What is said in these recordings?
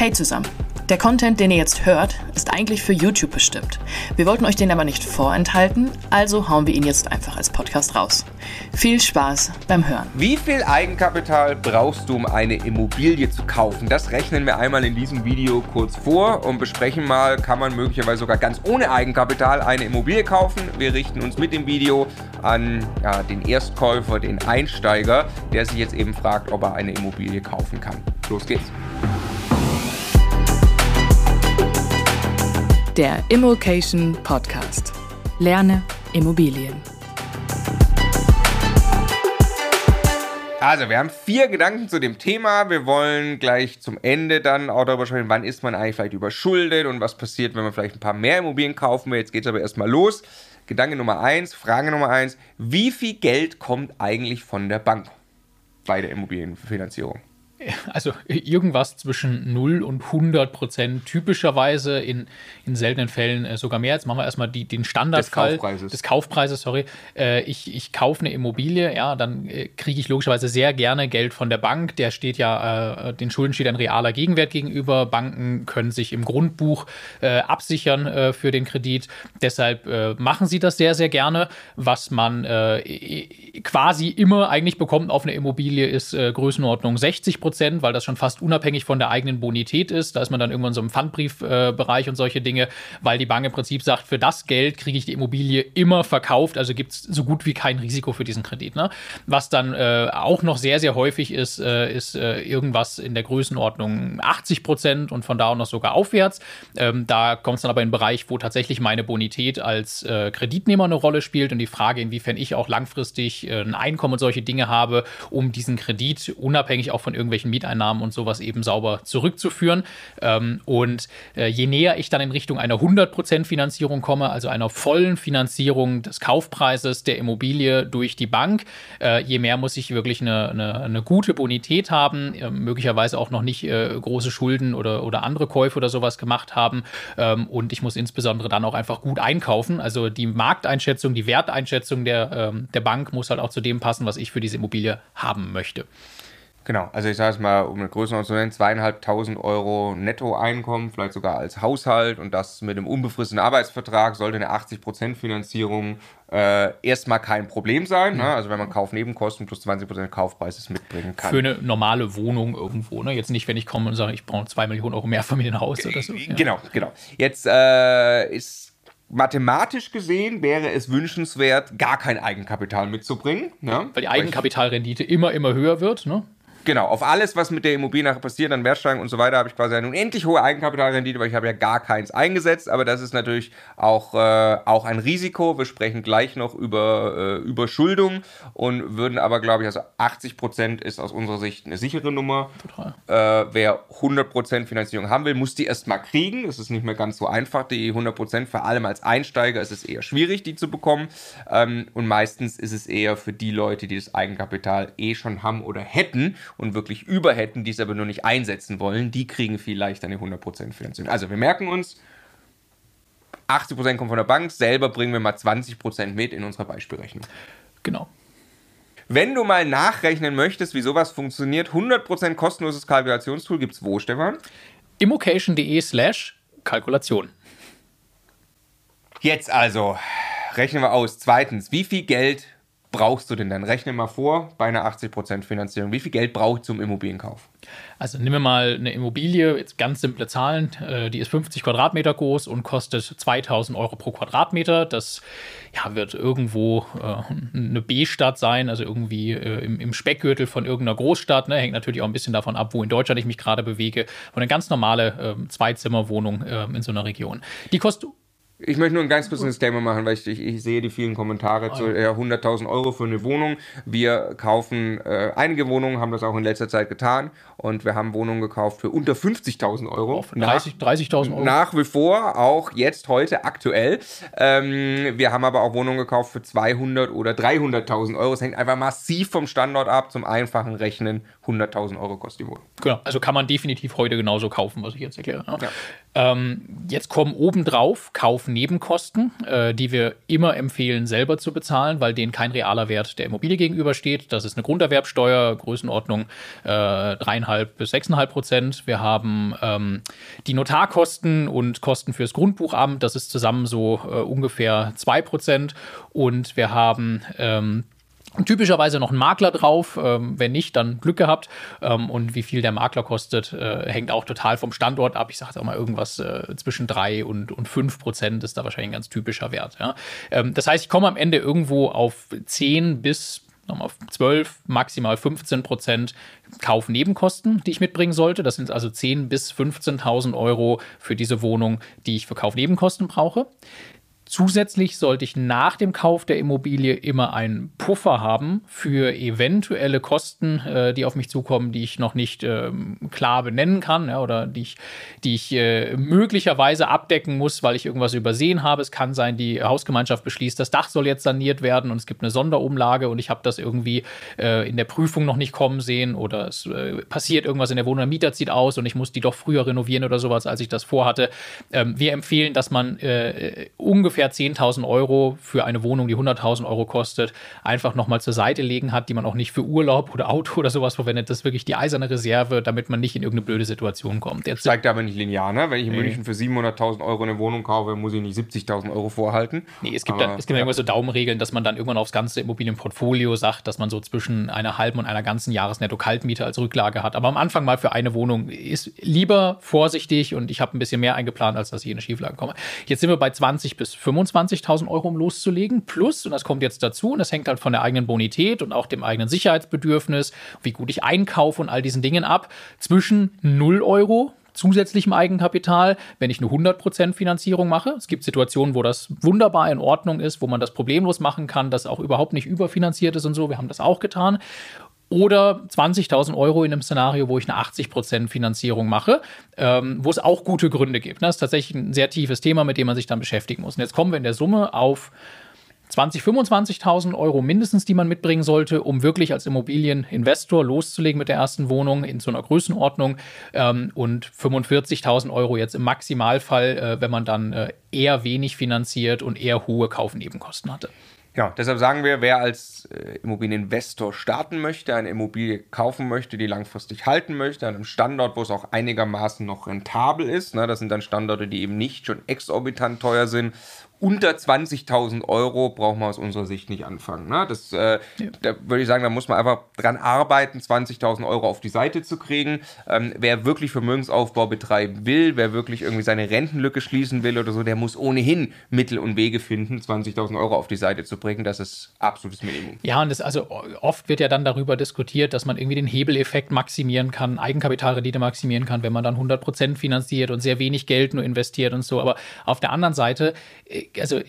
Hey zusammen! Der Content, den ihr jetzt hört, ist eigentlich für YouTube bestimmt. Wir wollten euch den aber nicht vorenthalten, also hauen wir ihn jetzt einfach als Podcast raus. Viel Spaß beim Hören. Wie viel Eigenkapital brauchst du, um eine Immobilie zu kaufen? Das rechnen wir einmal in diesem Video kurz vor und besprechen mal, kann man möglicherweise sogar ganz ohne Eigenkapital eine Immobilie kaufen. Wir richten uns mit dem Video an ja, den Erstkäufer, den Einsteiger, der sich jetzt eben fragt, ob er eine Immobilie kaufen kann. Los geht's! Der Immokation Podcast. Lerne Immobilien. Also, wir haben vier Gedanken zu dem Thema. Wir wollen gleich zum Ende dann auch darüber sprechen, wann ist man eigentlich vielleicht überschuldet und was passiert, wenn man vielleicht ein paar mehr Immobilien kaufen will. Jetzt geht es aber erstmal los. Gedanke Nummer eins, Frage Nummer eins: Wie viel Geld kommt eigentlich von der Bank bei der Immobilienfinanzierung? Also irgendwas zwischen 0 und 100 Prozent, typischerweise in, in seltenen Fällen äh, sogar mehr. Jetzt machen wir erstmal die, den Standardfall des Kaufpreises. Des Kaufpreises sorry. Äh, ich, ich kaufe eine Immobilie, ja, dann äh, kriege ich logischerweise sehr gerne Geld von der Bank. Der steht ja, den Schulden steht ein realer Gegenwert gegenüber. Banken können sich im Grundbuch absichern für den Kredit. Deshalb machen sie das sehr, sehr gerne. Was man quasi immer eigentlich bekommt auf eine Immobilie ist Größenordnung 60 Prozent. Prozent, weil das schon fast unabhängig von der eigenen Bonität ist. Da ist man dann irgendwann so im Pfandbriefbereich äh, und solche Dinge, weil die Bank im Prinzip sagt, für das Geld kriege ich die Immobilie immer verkauft, also gibt es so gut wie kein Risiko für diesen Kredit. Ne? Was dann äh, auch noch sehr, sehr häufig ist, äh, ist äh, irgendwas in der Größenordnung 80 Prozent und von da auch noch sogar aufwärts. Ähm, da kommt es dann aber in einen Bereich, wo tatsächlich meine Bonität als äh, Kreditnehmer eine Rolle spielt und die Frage, inwiefern ich auch langfristig äh, ein Einkommen und solche Dinge habe, um diesen Kredit unabhängig auch von irgendwelchen irgendwelchen Mieteinnahmen und sowas eben sauber zurückzuführen. Ähm, und äh, je näher ich dann in Richtung einer 100% Finanzierung komme, also einer vollen Finanzierung des Kaufpreises der Immobilie durch die Bank, äh, je mehr muss ich wirklich eine, eine, eine gute Bonität haben, äh, möglicherweise auch noch nicht äh, große Schulden oder, oder andere Käufe oder sowas gemacht haben. Ähm, und ich muss insbesondere dann auch einfach gut einkaufen. Also die Markteinschätzung, die Werteinschätzung der, ähm, der Bank muss halt auch zu dem passen, was ich für diese Immobilie haben möchte. Genau, also ich sage es mal, um eine Größenordnung zu nennen, zweieinhalbtausend Euro Nettoeinkommen, vielleicht sogar als Haushalt und das mit einem unbefristeten Arbeitsvertrag sollte eine 80% Finanzierung äh, erstmal kein Problem sein. Ne? Also wenn man Kaufnebenkosten plus 20% Kaufpreises mitbringen kann. Für eine normale Wohnung irgendwo. Ne? Jetzt nicht, wenn ich komme und sage, ich brauche zwei Millionen Euro mehr Familienhaus oder so. Ja. Genau, genau. Jetzt äh, ist mathematisch gesehen wäre es wünschenswert, gar kein Eigenkapital mitzubringen. Ne? Weil die Eigenkapitalrendite immer, immer höher wird. Ne? Genau, auf alles, was mit der Immobilie nachher passiert, an Wertsteigerung und so weiter, habe ich quasi eine unendlich hohe Eigenkapitalrendite, weil ich habe ja gar keins eingesetzt, aber das ist natürlich auch, äh, auch ein Risiko. Wir sprechen gleich noch über äh, Überschuldung und würden aber, glaube ich, also 80 Prozent ist aus unserer Sicht eine sichere Nummer. Total. Äh, wer 100 Prozent Finanzierung haben will, muss die erstmal kriegen. Es ist nicht mehr ganz so einfach, die 100 Prozent, vor allem als Einsteiger ist es eher schwierig, die zu bekommen. Ähm, und meistens ist es eher für die Leute, die das Eigenkapital eh schon haben oder hätten und wirklich über hätten, die es aber nur nicht einsetzen wollen, die kriegen vielleicht eine 100% Finanzierung. Also wir merken uns, 80% kommt von der Bank, selber bringen wir mal 20% mit in unserer Beispielrechnung. Genau. Wenn du mal nachrechnen möchtest, wie sowas funktioniert, 100% kostenloses Kalkulationstool gibt es wo, Stefan? immocation.de slash Kalkulation. Jetzt also, rechnen wir aus. Zweitens, wie viel Geld brauchst du denn dann? Rechne mal vor, bei einer 80% Finanzierung. Wie viel Geld braucht zum Immobilienkauf? Also nehmen wir mal eine Immobilie, jetzt ganz simple Zahlen, äh, die ist 50 Quadratmeter groß und kostet 2000 Euro pro Quadratmeter. Das ja, wird irgendwo äh, eine B-Stadt sein, also irgendwie äh, im, im, Speckgürtel von irgendeiner Großstadt. Ne? Hängt natürlich auch ein bisschen davon ab, wo in Deutschland ich mich gerade bewege. Und eine ganz normale äh, Zweizimmerwohnung äh, in so einer Region. Die kostet ich möchte nur ein ganz kurzes Disclaimer machen, weil ich, ich, ich, sehe die vielen Kommentare zu ja, 100.000 Euro für eine Wohnung. Wir kaufen äh, einige Wohnungen, haben das auch in letzter Zeit getan und wir haben Wohnungen gekauft für unter 50.000 Euro. 30.000 30 Euro. Nach wie vor, auch jetzt, heute, aktuell. Ähm, wir haben aber auch Wohnungen gekauft für 200 oder 300.000 Euro. Es hängt einfach massiv vom Standort ab. Zum einfachen Rechnen 100.000 Euro kostet die Wohnung. Genau, also kann man definitiv heute genauso kaufen, was ich jetzt erkläre. Ja. Ja. Ähm, jetzt kommen obendrauf Kaufnebenkosten, äh, die wir immer empfehlen, selber zu bezahlen, weil denen kein realer Wert der Immobilie gegenübersteht. Das ist eine Grunderwerbsteuer, Größenordnung äh, 3,5 bis 6,5 Prozent. Wir haben ähm, die Notarkosten und Kosten fürs Grundbuchamt, das ist zusammen so äh, ungefähr 2 Prozent. Und wir haben ähm, Typischerweise noch ein Makler drauf, ähm, wenn nicht, dann Glück gehabt. Ähm, und wie viel der Makler kostet, äh, hängt auch total vom Standort ab. Ich sage auch mal irgendwas äh, zwischen 3 und, und 5 Prozent ist da wahrscheinlich ein ganz typischer Wert. Ja? Ähm, das heißt, ich komme am Ende irgendwo auf 10 bis nochmal 12, maximal 15 Prozent Kaufnebenkosten, die ich mitbringen sollte. Das sind also 10.000 bis 15.000 Euro für diese Wohnung, die ich für Kaufnebenkosten brauche. Zusätzlich sollte ich nach dem Kauf der Immobilie immer einen Puffer haben für eventuelle Kosten, äh, die auf mich zukommen, die ich noch nicht ähm, klar benennen kann ja, oder die ich, die ich äh, möglicherweise abdecken muss, weil ich irgendwas übersehen habe. Es kann sein, die Hausgemeinschaft beschließt, das Dach soll jetzt saniert werden und es gibt eine Sonderumlage und ich habe das irgendwie äh, in der Prüfung noch nicht kommen sehen oder es äh, passiert irgendwas in der Wohnung, der Mieter zieht aus und ich muss die doch früher renovieren oder sowas, als ich das vorhatte. Ähm, wir empfehlen, dass man äh, ungefähr ungefähr 10.000 Euro für eine Wohnung, die 100.000 Euro kostet, einfach nochmal zur Seite legen hat, die man auch nicht für Urlaub oder Auto oder sowas verwendet. Das ist wirklich die eiserne Reserve, damit man nicht in irgendeine blöde Situation kommt. Jetzt steigt aber nicht linear, ne? Wenn ich in nee. München für 700.000 Euro eine Wohnung kaufe, muss ich nicht 70.000 Euro vorhalten. Nee, es gibt, dann, es gibt ja. irgendwas so Daumenregeln, dass man dann irgendwann aufs ganze Immobilienportfolio sagt, dass man so zwischen einer halben und einer ganzen Jahresnetto-Kaltmiete als Rücklage hat. Aber am Anfang mal für eine Wohnung ist lieber vorsichtig und ich habe ein bisschen mehr eingeplant, als dass ich in eine Schieflage komme. Jetzt sind wir bei 20 bis 25 25.000 Euro, um loszulegen. Plus, und das kommt jetzt dazu, und das hängt halt von der eigenen Bonität und auch dem eigenen Sicherheitsbedürfnis, wie gut ich einkaufe und all diesen Dingen ab, zwischen 0 Euro zusätzlichem Eigenkapital, wenn ich eine 100% Finanzierung mache. Es gibt Situationen, wo das wunderbar in Ordnung ist, wo man das problemlos machen kann, das auch überhaupt nicht überfinanziert ist und so. Wir haben das auch getan oder 20.000 Euro in einem Szenario, wo ich eine 80% Finanzierung mache, ähm, wo es auch gute Gründe gibt. Das ist tatsächlich ein sehr tiefes Thema, mit dem man sich dann beschäftigen muss. Und jetzt kommen wir in der Summe auf 20.000, 25.000 Euro mindestens, die man mitbringen sollte, um wirklich als Immobilieninvestor loszulegen mit der ersten Wohnung in so einer Größenordnung ähm, und 45.000 Euro jetzt im Maximalfall, äh, wenn man dann äh, eher wenig finanziert und eher hohe Kaufnebenkosten hatte. Ja, deshalb sagen wir, wer als äh, Immobilieninvestor starten möchte, eine Immobilie kaufen möchte, die langfristig halten möchte, an einem Standort, wo es auch einigermaßen noch rentabel ist, ne, das sind dann Standorte, die eben nicht schon exorbitant teuer sind unter 20.000 Euro braucht man aus unserer Sicht nicht anfangen. Ne? Das, äh, ja. Da würde ich sagen, da muss man einfach dran arbeiten, 20.000 Euro auf die Seite zu kriegen. Ähm, wer wirklich Vermögensaufbau betreiben will, wer wirklich irgendwie seine Rentenlücke schließen will oder so, der muss ohnehin Mittel und Wege finden, 20.000 Euro auf die Seite zu bringen. Das ist absolutes Minimum. Ja, und das, also oft wird ja dann darüber diskutiert, dass man irgendwie den Hebeleffekt maximieren kann, Eigenkapitalrendite maximieren kann, wenn man dann 100% finanziert und sehr wenig Geld nur investiert und so. Aber auf der anderen Seite äh, also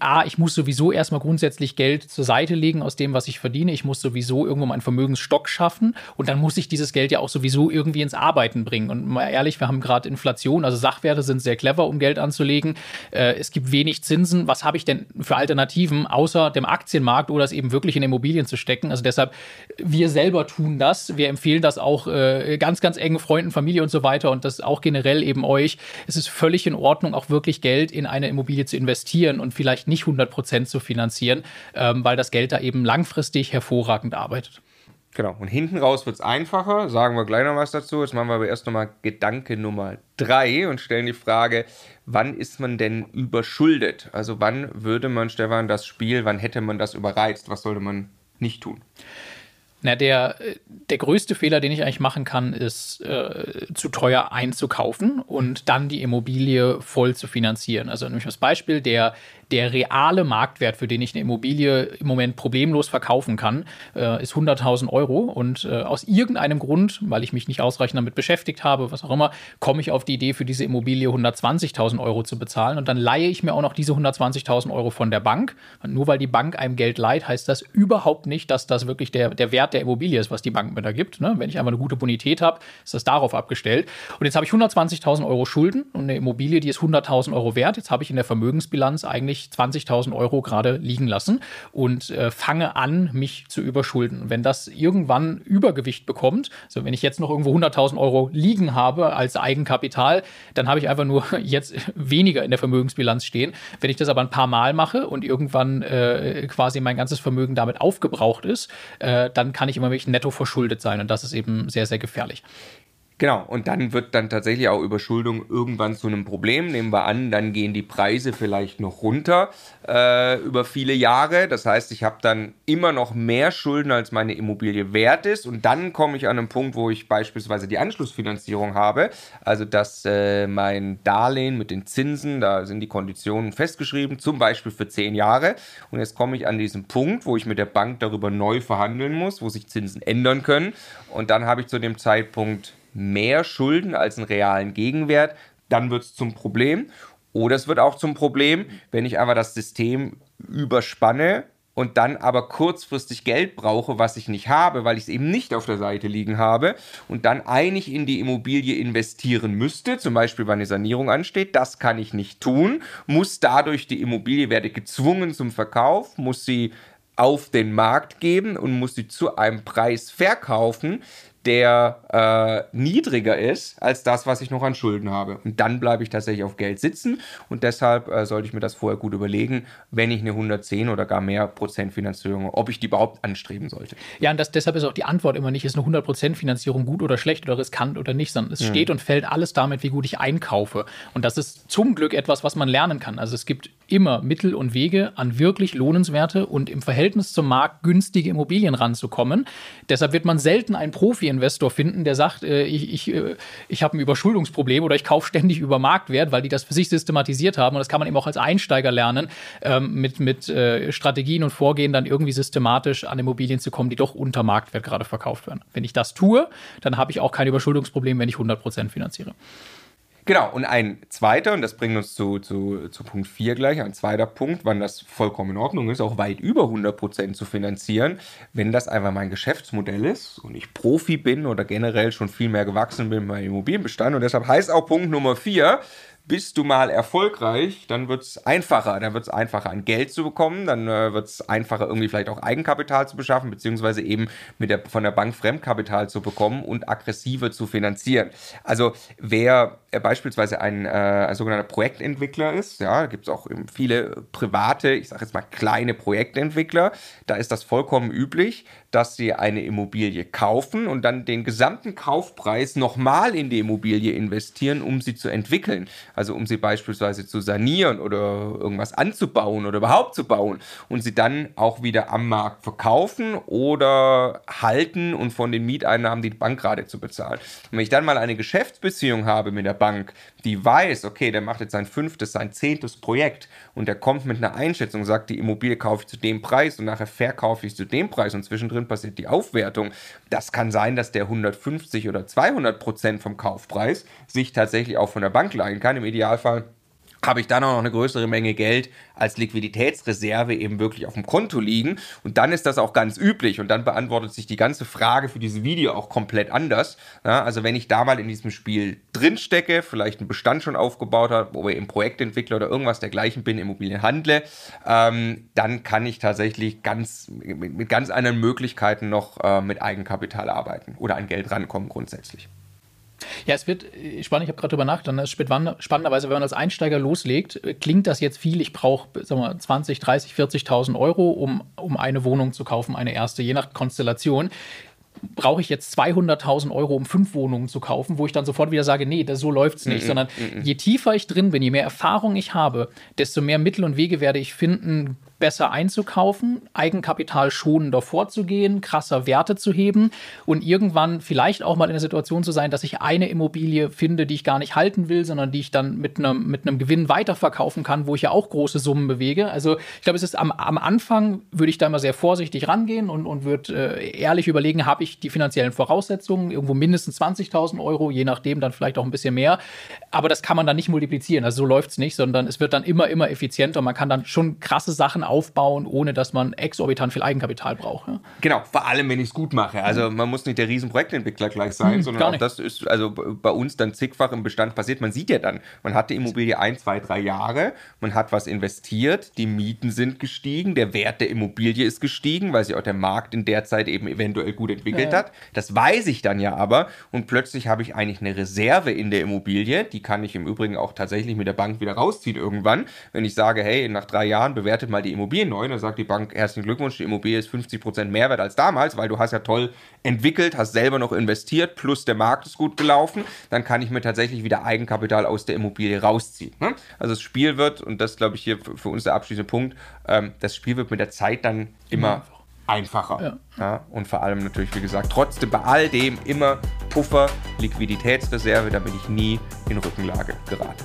A, ich muss sowieso erstmal grundsätzlich Geld zur Seite legen aus dem, was ich verdiene. Ich muss sowieso irgendwo meinen Vermögensstock schaffen und dann muss ich dieses Geld ja auch sowieso irgendwie ins Arbeiten bringen. Und mal ehrlich, wir haben gerade Inflation, also Sachwerte sind sehr clever, um Geld anzulegen. Äh, es gibt wenig Zinsen. Was habe ich denn für Alternativen außer dem Aktienmarkt oder es eben wirklich in Immobilien zu stecken? Also deshalb, wir selber tun das. Wir empfehlen das auch äh, ganz, ganz engen Freunden, Familie und so weiter und das auch generell eben euch. Es ist völlig in Ordnung, auch wirklich Geld in eine Immobilie zu investieren investieren und vielleicht nicht 100 Prozent zu finanzieren, ähm, weil das Geld da eben langfristig hervorragend arbeitet. Genau. Und hinten raus wird es einfacher. Sagen wir gleich noch was dazu. Jetzt machen wir aber erst nochmal Gedanke Nummer drei und stellen die Frage, wann ist man denn überschuldet? Also wann würde man, Stefan, das Spiel, wann hätte man das überreizt? Was sollte man nicht tun? Na, der, der größte Fehler, den ich eigentlich machen kann, ist äh, zu teuer einzukaufen und dann die Immobilie voll zu finanzieren. Also nämlich das Beispiel, der der reale Marktwert, für den ich eine Immobilie im Moment problemlos verkaufen kann, äh, ist 100.000 Euro. Und äh, aus irgendeinem Grund, weil ich mich nicht ausreichend damit beschäftigt habe, was auch immer, komme ich auf die Idee, für diese Immobilie 120.000 Euro zu bezahlen. Und dann leihe ich mir auch noch diese 120.000 Euro von der Bank. Und nur weil die Bank einem Geld leiht, heißt das überhaupt nicht, dass das wirklich der, der Wert der Immobilie ist, was die Bank mir da gibt. Ne? Wenn ich einfach eine gute Bonität habe, ist das darauf abgestellt. Und jetzt habe ich 120.000 Euro Schulden und eine Immobilie, die ist 100.000 Euro wert. Jetzt habe ich in der Vermögensbilanz eigentlich ich 20.000 Euro gerade liegen lassen und äh, fange an, mich zu überschulden. Wenn das irgendwann Übergewicht bekommt, also wenn ich jetzt noch irgendwo 100.000 Euro liegen habe als Eigenkapital, dann habe ich einfach nur jetzt weniger in der Vermögensbilanz stehen. Wenn ich das aber ein paar Mal mache und irgendwann äh, quasi mein ganzes Vermögen damit aufgebraucht ist, äh, dann kann ich immer wirklich netto verschuldet sein und das ist eben sehr, sehr gefährlich. Genau, und dann wird dann tatsächlich auch Überschuldung irgendwann zu einem Problem. Nehmen wir an, dann gehen die Preise vielleicht noch runter äh, über viele Jahre. Das heißt, ich habe dann immer noch mehr Schulden, als meine Immobilie wert ist. Und dann komme ich an einen Punkt, wo ich beispielsweise die Anschlussfinanzierung habe. Also, dass äh, mein Darlehen mit den Zinsen, da sind die Konditionen festgeschrieben, zum Beispiel für zehn Jahre. Und jetzt komme ich an diesen Punkt, wo ich mit der Bank darüber neu verhandeln muss, wo sich Zinsen ändern können. Und dann habe ich zu dem Zeitpunkt mehr Schulden als einen realen Gegenwert, dann wird es zum Problem. Oder es wird auch zum Problem, wenn ich einfach das System überspanne und dann aber kurzfristig Geld brauche, was ich nicht habe, weil ich es eben nicht auf der Seite liegen habe und dann eigentlich in die Immobilie investieren müsste, zum Beispiel weil eine Sanierung ansteht, das kann ich nicht tun, muss dadurch die Immobilie, werde gezwungen zum Verkauf, muss sie auf den Markt geben und muss sie zu einem Preis verkaufen, der äh, niedriger ist als das, was ich noch an Schulden habe. Und dann bleibe ich tatsächlich auf Geld sitzen und deshalb äh, sollte ich mir das vorher gut überlegen, wenn ich eine 110 oder gar mehr Prozent Finanzierung, ob ich die überhaupt anstreben sollte. Ja, und das, deshalb ist auch die Antwort immer nicht, ist eine 100 Prozent Finanzierung gut oder schlecht oder riskant oder nicht, sondern es mhm. steht und fällt alles damit, wie gut ich einkaufe. Und das ist zum Glück etwas, was man lernen kann. Also es gibt immer Mittel und Wege, an wirklich lohnenswerte und im Verhältnis zum Markt günstige Immobilien ranzukommen. Deshalb wird man selten einen Profi-Investor finden, der sagt, äh, ich, ich, äh, ich habe ein Überschuldungsproblem oder ich kaufe ständig über Marktwert, weil die das für sich systematisiert haben. Und das kann man eben auch als Einsteiger lernen, ähm, mit, mit äh, Strategien und Vorgehen dann irgendwie systematisch an Immobilien zu kommen, die doch unter Marktwert gerade verkauft werden. Wenn ich das tue, dann habe ich auch kein Überschuldungsproblem, wenn ich 100% finanziere. Genau, und ein zweiter, und das bringt uns zu, zu, zu Punkt 4 gleich, ein zweiter Punkt, wann das vollkommen in Ordnung ist, auch weit über 100% zu finanzieren, wenn das einfach mein Geschäftsmodell ist und ich Profi bin oder generell schon viel mehr gewachsen bin beim Immobilienbestand. Und deshalb heißt auch Punkt Nummer 4, bist du mal erfolgreich, dann wird es einfacher. Dann wird es einfacher, an Geld zu bekommen, dann äh, wird es einfacher, irgendwie vielleicht auch Eigenkapital zu beschaffen, beziehungsweise eben mit der, von der Bank Fremdkapital zu bekommen und aggressiver zu finanzieren. Also wer äh, beispielsweise ein, äh, ein sogenannter Projektentwickler ist, ja, gibt es auch viele private, ich sage jetzt mal kleine Projektentwickler, da ist das vollkommen üblich, dass sie eine Immobilie kaufen und dann den gesamten Kaufpreis nochmal in die Immobilie investieren, um sie zu entwickeln. Also um sie beispielsweise zu sanieren oder irgendwas anzubauen oder überhaupt zu bauen und sie dann auch wieder am Markt verkaufen oder halten und von den Mieteinnahmen die Bank gerade zu bezahlen. Und wenn ich dann mal eine Geschäftsbeziehung habe mit der Bank, die weiß, okay, der macht jetzt sein fünftes, sein zehntes Projekt und der kommt mit einer Einschätzung, sagt, die Immobilie kaufe ich zu dem Preis und nachher verkaufe ich zu dem Preis und zwischendrin passiert die Aufwertung. Das kann sein, dass der 150 oder 200 Prozent vom Kaufpreis sich tatsächlich auch von der Bank leihen kann. Im Idealfall habe ich dann auch noch eine größere Menge Geld als Liquiditätsreserve eben wirklich auf dem Konto liegen. Und dann ist das auch ganz üblich. Und dann beantwortet sich die ganze Frage für dieses Video auch komplett anders. Ja, also wenn ich da mal in diesem Spiel drinstecke, vielleicht einen Bestand schon aufgebaut habe, wo ich im Projektentwickler oder irgendwas dergleichen bin, Immobilien handle, ähm, dann kann ich tatsächlich ganz, mit, mit ganz anderen Möglichkeiten noch äh, mit Eigenkapital arbeiten oder an Geld rankommen grundsätzlich. Ja, es wird äh, spannend, ich habe gerade drüber nachgedacht, spannenderweise, wenn man als Einsteiger loslegt, äh, klingt das jetzt viel, ich brauche 20, 30, 40.000 Euro, um, um eine Wohnung zu kaufen, eine erste, je nach Konstellation. Brauche ich jetzt 200.000 Euro, um fünf Wohnungen zu kaufen, wo ich dann sofort wieder sage, nee, das, so läuft es nicht, mm -mm, sondern mm je tiefer ich drin bin, je mehr Erfahrung ich habe, desto mehr Mittel und Wege werde ich finden, besser einzukaufen, Eigenkapital schonender vorzugehen, krasser Werte zu heben und irgendwann vielleicht auch mal in der Situation zu sein, dass ich eine Immobilie finde, die ich gar nicht halten will, sondern die ich dann mit einem, mit Gewinn weiterverkaufen kann, wo ich ja auch große Summen bewege. Also ich glaube, es ist am, am Anfang würde ich da immer sehr vorsichtig rangehen und, und würde äh, ehrlich überlegen, habe ich die finanziellen Voraussetzungen, irgendwo mindestens 20.000 Euro, je nachdem dann vielleicht auch ein bisschen mehr. Aber das kann man dann nicht multiplizieren. Also so läuft es nicht, sondern es wird dann immer, immer effizienter. Man kann dann schon krasse Sachen aufbauen, ohne dass man exorbitant viel Eigenkapital braucht. Ja. Genau, vor allem, wenn ich es gut mache. Also man muss nicht der Riesenprojektentwickler gleich sein, hm, sondern auch das ist also bei uns dann zigfach im Bestand passiert. Man sieht ja dann, man hat die Immobilie ein, zwei, drei Jahre, man hat was investiert, die Mieten sind gestiegen, der Wert der Immobilie ist gestiegen, weil sich auch der Markt in der Zeit eben eventuell gut entwickelt ja. hat. Das weiß ich dann ja aber und plötzlich habe ich eigentlich eine Reserve in der Immobilie, die kann ich im Übrigen auch tatsächlich mit der Bank wieder rausziehen irgendwann, wenn ich sage, hey, nach drei Jahren bewertet mal die Immobilie neu, dann sagt die Bank, herzlichen Glückwunsch, die Immobilie ist 50% Mehrwert als damals, weil du hast ja toll entwickelt, hast selber noch investiert, plus der Markt ist gut gelaufen, dann kann ich mir tatsächlich wieder Eigenkapital aus der Immobilie rausziehen. Ne? Also das Spiel wird, und das glaube ich hier für uns der abschließende Punkt, ähm, das Spiel wird mit der Zeit dann immer einfacher. Ja. Ja, und vor allem natürlich, wie gesagt, trotzdem bei all dem immer Puffer, Liquiditätsreserve, damit ich nie in Rückenlage gerate.